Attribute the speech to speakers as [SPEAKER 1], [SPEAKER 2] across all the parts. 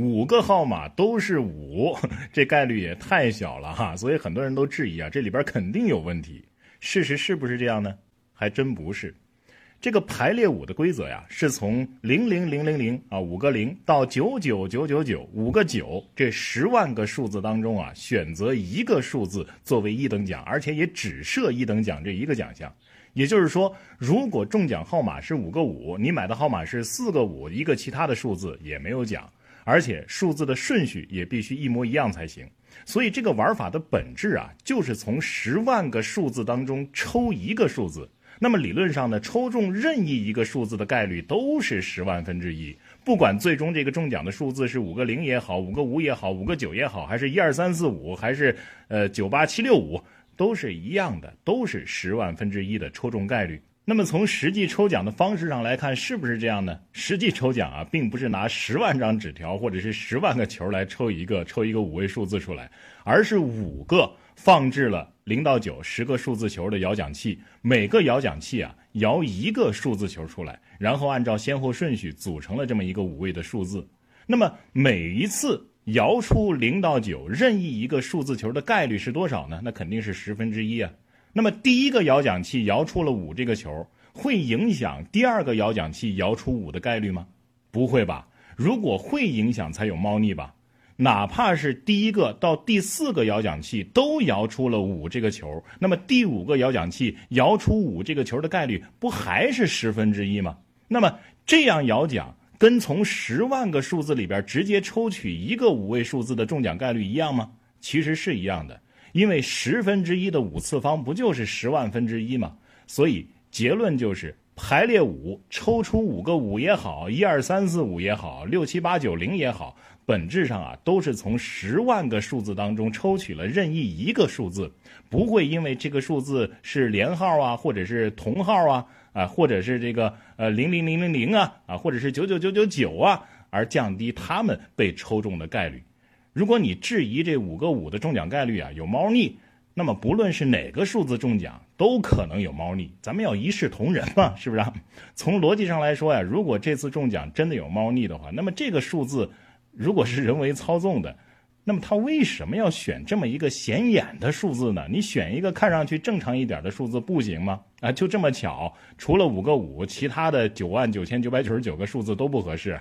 [SPEAKER 1] 五个号码都是五，这概率也太小了哈，所以很多人都质疑啊，这里边肯定有问题。事实是不是这样呢？还真不是。这个排列五的规则呀，是从零零零零零啊五个零到九九九九九五个九这十万个数字当中啊，选择一个数字作为一等奖，而且也只设一等奖这一个奖项。也就是说，如果中奖号码是五个五，你买的号码是四个五，一个其他的数字也没有奖，而且数字的顺序也必须一模一样才行。所以这个玩法的本质啊，就是从十万个数字当中抽一个数字。那么理论上呢，抽中任意一个数字的概率都是十万分之一，不管最终这个中奖的数字是五个零也好，五个五也好，五个九也好，还是一二三四五，还是呃九八七六五，都是一样的，都是十万分之一的抽中概率。那么从实际抽奖的方式上来看，是不是这样呢？实际抽奖啊，并不是拿十万张纸条或者是十万个球来抽一个，抽一个五位数字出来，而是五个。放置了零到九十个数字球的摇奖器，每个摇奖器啊摇一个数字球出来，然后按照先后顺序组成了这么一个五位的数字。那么每一次摇出零到九任意一个数字球的概率是多少呢？那肯定是十分之一啊。那么第一个摇奖器摇出了五这个球，会影响第二个摇奖器摇出五的概率吗？不会吧。如果会影响，才有猫腻吧。哪怕是第一个到第四个摇奖器都摇出了五这个球，那么第五个摇奖器摇出五这个球的概率不还是十分之一吗？那么这样摇奖跟从十万个数字里边直接抽取一个五位数字的中奖概率一样吗？其实是一样的，因为十分之一的五次方不就是十万分之一吗？所以结论就是排列五抽出五个五也好，一二三四五也好，六七八九零也好。本质上啊，都是从十万个数字当中抽取了任意一个数字，不会因为这个数字是连号啊，或者是同号啊，啊，或者是这个呃零零零零零啊，啊，或者是九九九九九啊，而降低他们被抽中的概率。如果你质疑这五个五的中奖概率啊有猫腻，那么不论是哪个数字中奖，都可能有猫腻。咱们要一视同仁嘛，是不是？啊从逻辑上来说呀，如果这次中奖真的有猫腻的话，那么这个数字。如果是人为操纵的，那么他为什么要选这么一个显眼的数字呢？你选一个看上去正常一点的数字不行吗？啊，就这么巧，除了五个五，其他的九万九千九百九十九个数字都不合适。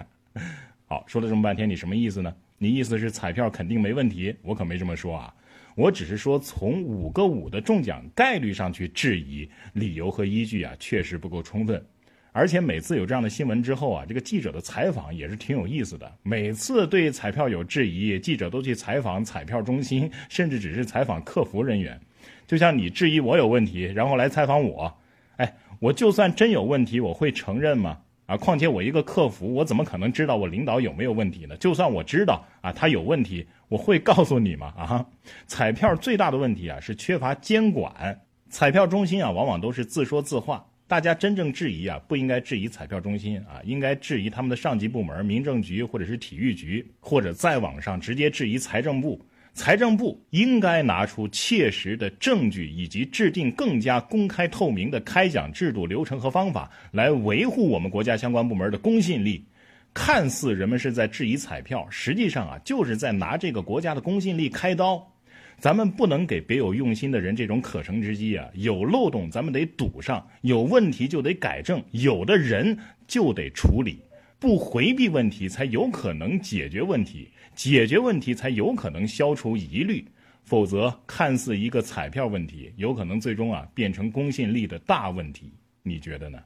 [SPEAKER 1] 好，说了这么半天，你什么意思呢？你意思是彩票肯定没问题？我可没这么说啊，我只是说从五个五的中奖概率上去质疑，理由和依据啊确实不够充分。而且每次有这样的新闻之后啊，这个记者的采访也是挺有意思的。每次对彩票有质疑，记者都去采访彩票中心，甚至只是采访客服人员。就像你质疑我有问题，然后来采访我，哎，我就算真有问题，我会承认吗？啊，况且我一个客服，我怎么可能知道我领导有没有问题呢？就算我知道啊，他有问题，我会告诉你吗？啊，彩票最大的问题啊是缺乏监管，彩票中心啊往往都是自说自话。大家真正质疑啊，不应该质疑彩票中心啊，应该质疑他们的上级部门，民政局或者是体育局，或者再往上直接质疑财政部。财政部应该拿出切实的证据，以及制定更加公开透明的开奖制度、流程和方法，来维护我们国家相关部门的公信力。看似人们是在质疑彩票，实际上啊，就是在拿这个国家的公信力开刀。咱们不能给别有用心的人这种可乘之机啊！有漏洞咱们得堵上，有问题就得改正，有的人就得处理，不回避问题才有可能解决问题，解决问题才有可能消除疑虑，否则看似一个彩票问题，有可能最终啊变成公信力的大问题，你觉得呢？